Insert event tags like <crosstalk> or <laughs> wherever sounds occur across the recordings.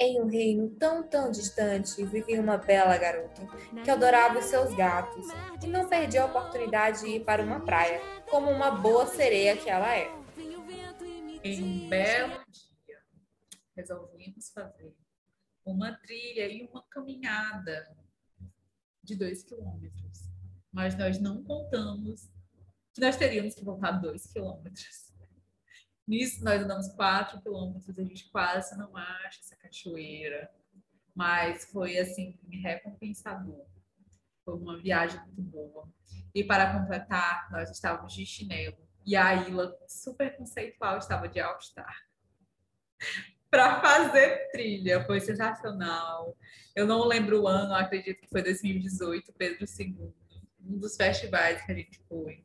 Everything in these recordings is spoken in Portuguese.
Em um reino tão, tão distante, vivia uma bela garota que adorava os seus gatos e não perdia a oportunidade de ir para uma praia, como uma boa sereia que ela é. Em um belo dia, resolvemos fazer uma trilha e uma caminhada de dois quilômetros. Mas nós não contamos que nós teríamos que voltar dois quilômetros. Nisso, nós andamos quatro quilômetros, a gente quase não acha essa cachoeira, mas foi, assim, recompensador. Foi uma viagem muito boa. E para completar, nós estávamos de chinelo e a Ilha, super conceitual, estava de All-Star. <laughs> para fazer trilha, foi sensacional. Eu não lembro o ano, acredito que foi 2018, Pedro II, um dos festivais que a gente foi.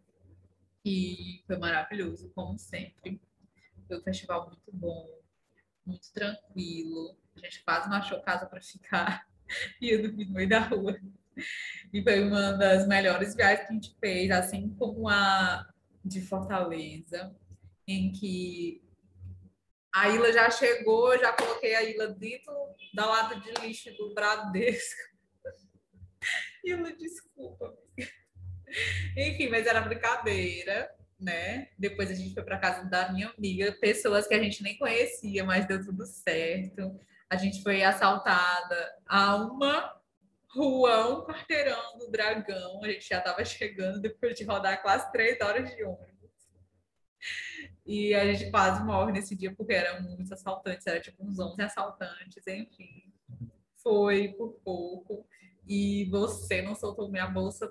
E foi maravilhoso, como sempre. Foi um festival muito bom, muito tranquilo. A gente quase não achou casa para ficar. <laughs> Ia dormir no meio da rua. E foi uma das melhores viagens que a gente fez, assim como a de Fortaleza, em que a Ilha já chegou, já coloquei a Ilha dentro da lata de lixo do Bradesco. <laughs> Ilha, desculpa. Enfim, mas era brincadeira né? Depois a gente foi para casa da minha amiga, pessoas que a gente nem conhecia, mas deu tudo certo. A gente foi assaltada a uma rua, um quarteirão do Dragão. A gente já estava chegando depois de rodar quase três horas de ônibus. E a gente quase morre nesse dia porque eram muitos assaltantes, era tipo uns 11 assaltantes, enfim. Foi por pouco e você não soltou minha bolsa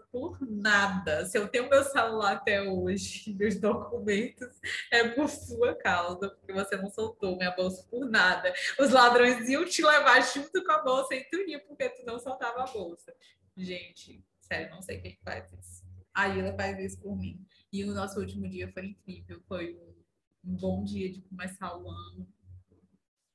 nada. Se eu tenho meu celular até hoje, <laughs> meus documentos, é por sua causa, porque você não soltou minha bolsa por nada. Os ladrões iam te levar junto com a bolsa e tu ia porque tu não soltava a bolsa. Gente, sério, não sei quem faz isso. A Ila faz isso por mim. E o nosso último dia foi incrível, foi um bom dia de começar o ano.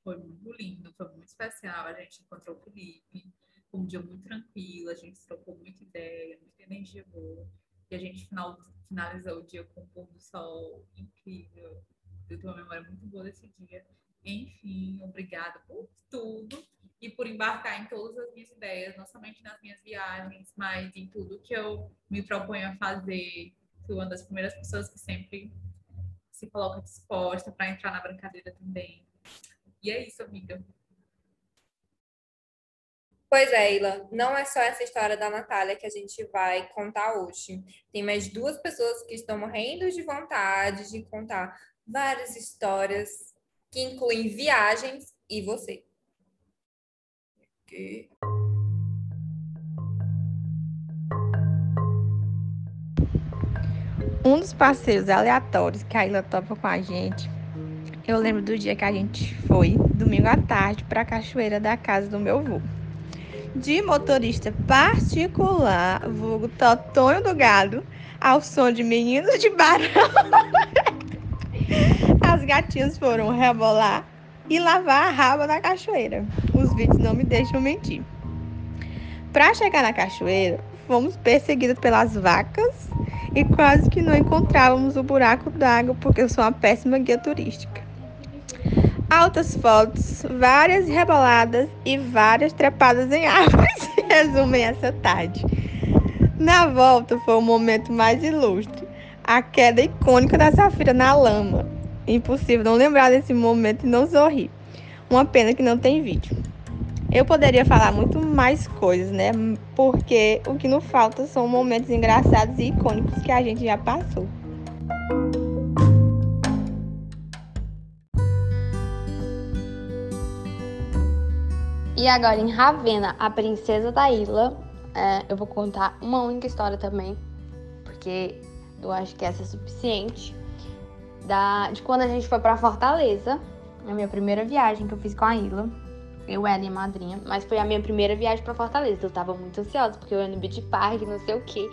Foi muito lindo, foi muito especial. A gente encontrou o Felipe foi um dia muito tranquilo, a gente trocou muita ideia, muita energia boa. E a gente final, finalizou o dia com um pôr do sol incrível. Eu tenho uma memória muito boa desse dia. Enfim, obrigada por tudo e por embarcar em todas as minhas ideias, não somente nas minhas viagens, mas em tudo que eu me proponho a fazer. Fui uma das primeiras pessoas que sempre se coloca disposta para entrar na brincadeira também. E é isso, amiga. Pois é, Ila, não é só essa história da Natália que a gente vai contar hoje. Tem mais duas pessoas que estão morrendo de vontade de contar várias histórias que incluem viagens e você. Okay. Um dos passeios aleatórios que a Ila topa com a gente, eu lembro do dia que a gente foi, domingo à tarde, para a cachoeira da casa do meu avô de motorista particular, vulgo Totonho do Gado, ao som de meninos de barão. <laughs> As gatinhas foram rebolar e lavar a raba na cachoeira. Os vídeos não me deixam mentir. Para chegar na cachoeira, fomos perseguidos pelas vacas e quase que não encontrávamos o buraco d'água porque eu sou uma péssima guia turística altas fotos, várias reboladas e várias trepadas em árvores <laughs> resumem essa tarde. Na volta foi o momento mais ilustre, a queda icônica da Safira na lama. Impossível não lembrar desse momento e não sorrir. Uma pena que não tem vídeo. Eu poderia falar muito mais coisas, né? Porque o que não falta são momentos engraçados e icônicos que a gente já passou. E agora em Ravena, a princesa da ilha, é, eu vou contar uma única história também, porque eu acho que essa é suficiente. Da, de quando a gente foi para Fortaleza, a minha primeira viagem que eu fiz com a Ilha. Eu era minha madrinha, mas foi a minha primeira viagem para Fortaleza. Eu tava muito ansiosa, porque eu ia no Beach Park, não sei o quê.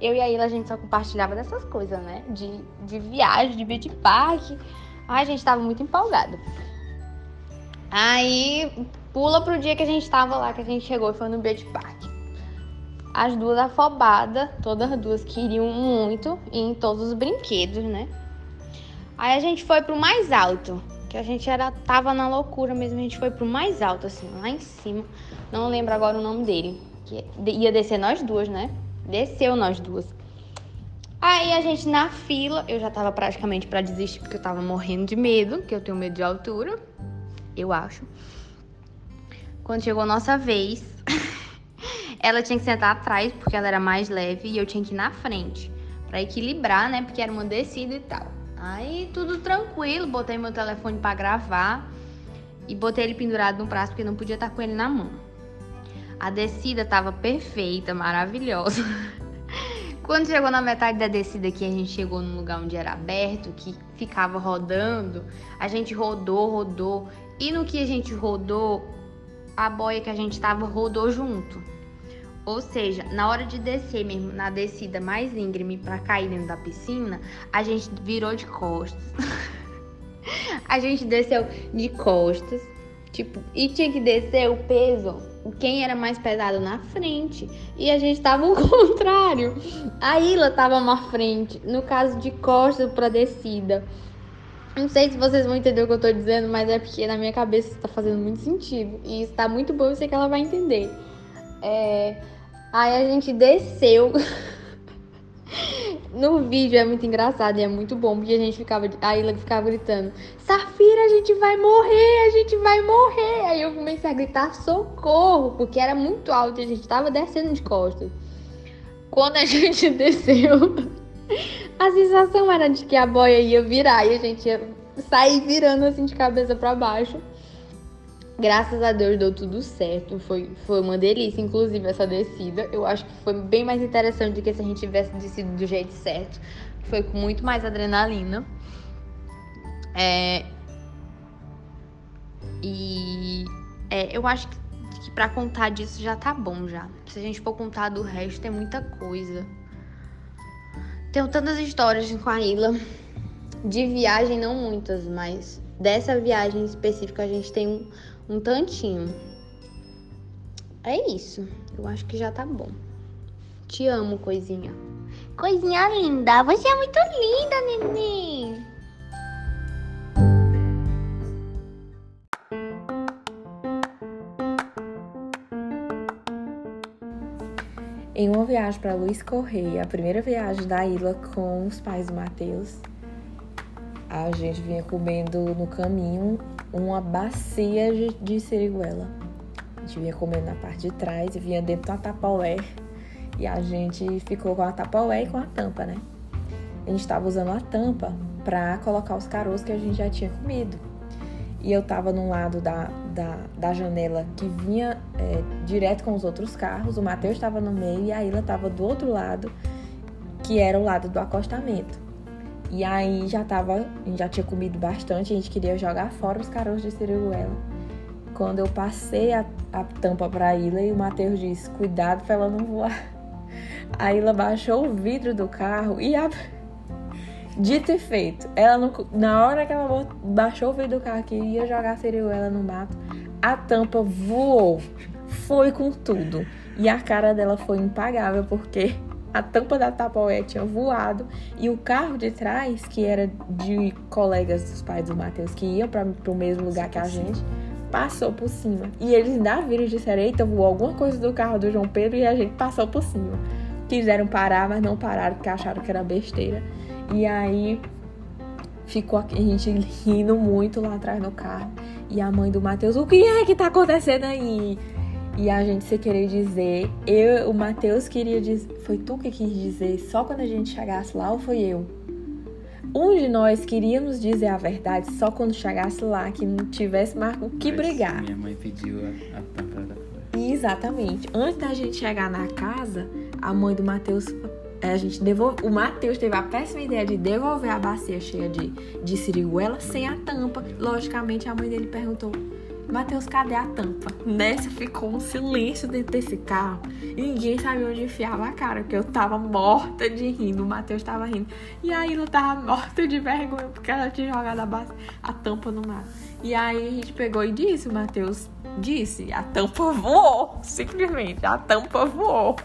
Eu e a Ilha, a gente só compartilhava dessas coisas, né? De, de viagem, de Beach Park. Ai, a gente tava muito empolgada. Aí Pula pro dia que a gente tava lá, que a gente chegou e foi no Beach Park. As duas afobadas, todas as duas queriam muito ir em todos os brinquedos, né? Aí a gente foi pro mais alto. Que a gente era, tava na loucura mesmo. A gente foi pro mais alto, assim, lá em cima. Não lembro agora o nome dele. Que ia descer nós duas, né? Desceu nós duas. Aí a gente na fila, eu já tava praticamente para desistir porque eu tava morrendo de medo, que eu tenho medo de altura, eu acho. Quando chegou a nossa vez, <laughs> ela tinha que sentar atrás porque ela era mais leve e eu tinha que ir na frente para equilibrar, né? Porque era uma descida e tal. Aí tudo tranquilo, botei meu telefone para gravar e botei ele pendurado no braço porque não podia estar com ele na mão. A descida tava perfeita, maravilhosa. <laughs> Quando chegou na metade da descida que a gente chegou num lugar onde era aberto, que ficava rodando, a gente rodou, rodou. E no que a gente rodou, a boia que a gente tava rodou junto. Ou seja, na hora de descer mesmo, na descida mais íngreme para cair dentro da piscina, a gente virou de costas. <laughs> a gente desceu de costas, tipo, e tinha que descer o peso quem era mais pesado na frente. E a gente tava o <laughs> contrário. A Ilha tava na frente, no caso de costas para descida. Não sei se vocês vão entender o que eu tô dizendo, mas é porque na minha cabeça está fazendo muito sentido. E está muito bom, eu sei que ela vai entender. É... Aí a gente desceu. <laughs> No vídeo é muito engraçado e é muito bom, porque a gente ficava, a Ilha ficava gritando: Safira, a gente vai morrer, a gente vai morrer. Aí eu comecei a gritar socorro, porque era muito alto e a gente tava descendo de costas. Quando a <laughs> gente desceu, a sensação era de que a boia ia virar e a gente ia sair virando assim de cabeça para baixo. Graças a Deus deu tudo certo. Foi, foi uma delícia, inclusive, essa descida. Eu acho que foi bem mais interessante do que se a gente tivesse descido do jeito certo. Foi com muito mais adrenalina. É... E é, eu acho que, que para contar disso já tá bom já. Se a gente for contar do resto, tem muita coisa. Tenho tantas histórias com a Ilha. De viagem, não muitas, mas dessa viagem específica a gente tem um um tantinho. É isso. Eu acho que já tá bom. Te amo, coisinha. Coisinha linda. Você é muito linda, neném. Em uma viagem para Luiz Correia, a primeira viagem da Ilha com os pais do Matheus, a gente vinha comendo no caminho uma bacia de, de siriguela. A gente vinha comendo na parte de trás e vinha dentro da tapaué. E a gente ficou com a tapaué e com a tampa, né? A gente estava usando a tampa para colocar os caroços que a gente já tinha comido. E eu estava no lado da, da, da, janela que vinha é, direto com os outros carros, o Matheus estava no meio e a Ilha estava do outro lado, que era o lado do acostamento. E aí já tava, a já tinha comido bastante, a gente queria jogar fora os caroços de siriguela. Quando eu passei a, a tampa pra Ilha e o Matheus disse, cuidado pra ela não voar. <laughs> A Ilha baixou o vidro do carro e a... Dito e feito, ela não, na hora que ela baixou o vidro do carro que ia jogar a siriguela no mato, a tampa voou, foi com tudo. E a cara dela foi impagável, porque a tampa da Tapoé tinha voado e o carro de trás, que era de colegas dos pais do Matheus que iam para o mesmo lugar que a gente, passou por cima. E eles ainda viram e disseram: Eita, voou alguma coisa do carro do João Pedro e a gente passou por cima. Quiseram parar, mas não pararam porque acharam que era besteira. E aí ficou a gente rindo muito lá atrás no carro. E a mãe do Matheus: O que é que tá acontecendo aí? E a gente se querer dizer, eu, o Matheus queria dizer, foi tu que quis dizer só quando a gente chegasse lá ou foi eu? Um de nós queríamos dizer a verdade só quando chegasse lá, que não tivesse mais o que brigar. Minha mãe pediu a, a tampa da Exatamente. Antes da gente chegar na casa, a mãe do Matheus a gente devolve, o Matheus teve a péssima ideia de devolver a bacia cheia de, de siriguela sem a tampa. Logicamente, a mãe dele perguntou: Matheus, cadê a tampa? Nessa ficou um silêncio dentro desse carro. Ninguém sabia onde enfiava a cara, porque eu tava morta de rindo. O Matheus tava rindo. E a Ilha tava morta de vergonha, porque ela tinha jogado a, base, a tampa no mar. E aí a gente pegou e disse, Matheus disse, a tampa voou. Simplesmente, a tampa voou.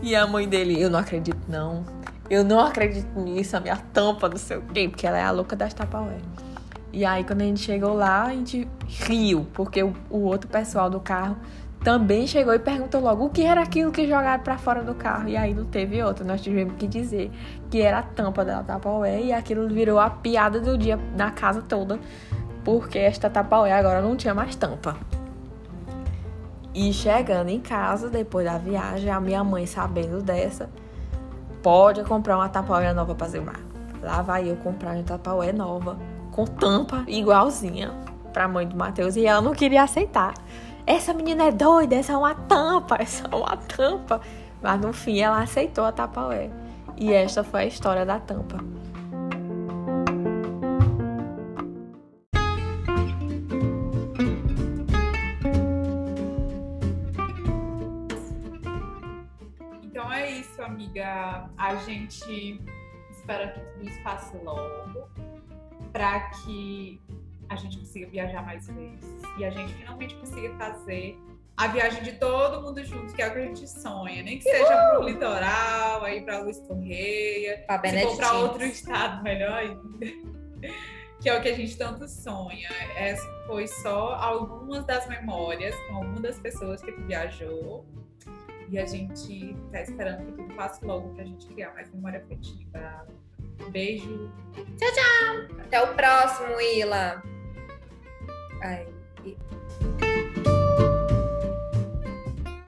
E a mãe dele, eu não acredito não. Eu não acredito nisso, a minha tampa, não sei o quê, porque ela é a louca das tapaué. E aí, quando a gente chegou lá, a gente riu, porque o, o outro pessoal do carro também chegou e perguntou logo o que era aquilo que jogaram para fora do carro. E aí não teve outro. Nós tivemos que dizer que era a tampa da Tapaué e aquilo virou a piada do dia na casa toda, porque esta Tapaué agora não tinha mais tampa. E chegando em casa, depois da viagem, a minha mãe sabendo dessa, pode comprar uma Tapaué nova para Zilmar. Lá vai eu comprar uma Tapaué nova, com tampa igualzinha pra mãe do Matheus. E ela não queria aceitar. Essa menina é doida, essa é uma tampa, <laughs> essa é uma tampa. Mas no fim ela aceitou a Tapaué. E esta foi a história da tampa. É isso, amiga. A gente espera que tudo isso passe logo para que a gente consiga viajar mais vezes e a gente finalmente consiga fazer a viagem de todo mundo junto, que é o que a gente sonha, nem que seja para o litoral, aí para Luiz Correia, se for para outro estado, melhor ainda. <laughs> Que é o que a gente tanto sonha. Essa foi só algumas das memórias com algumas das pessoas que viajou. E a gente tá esperando que tudo passe logo pra gente criar mais memória afetiva. Beijo. Até o próximo, Ila. Ai, e-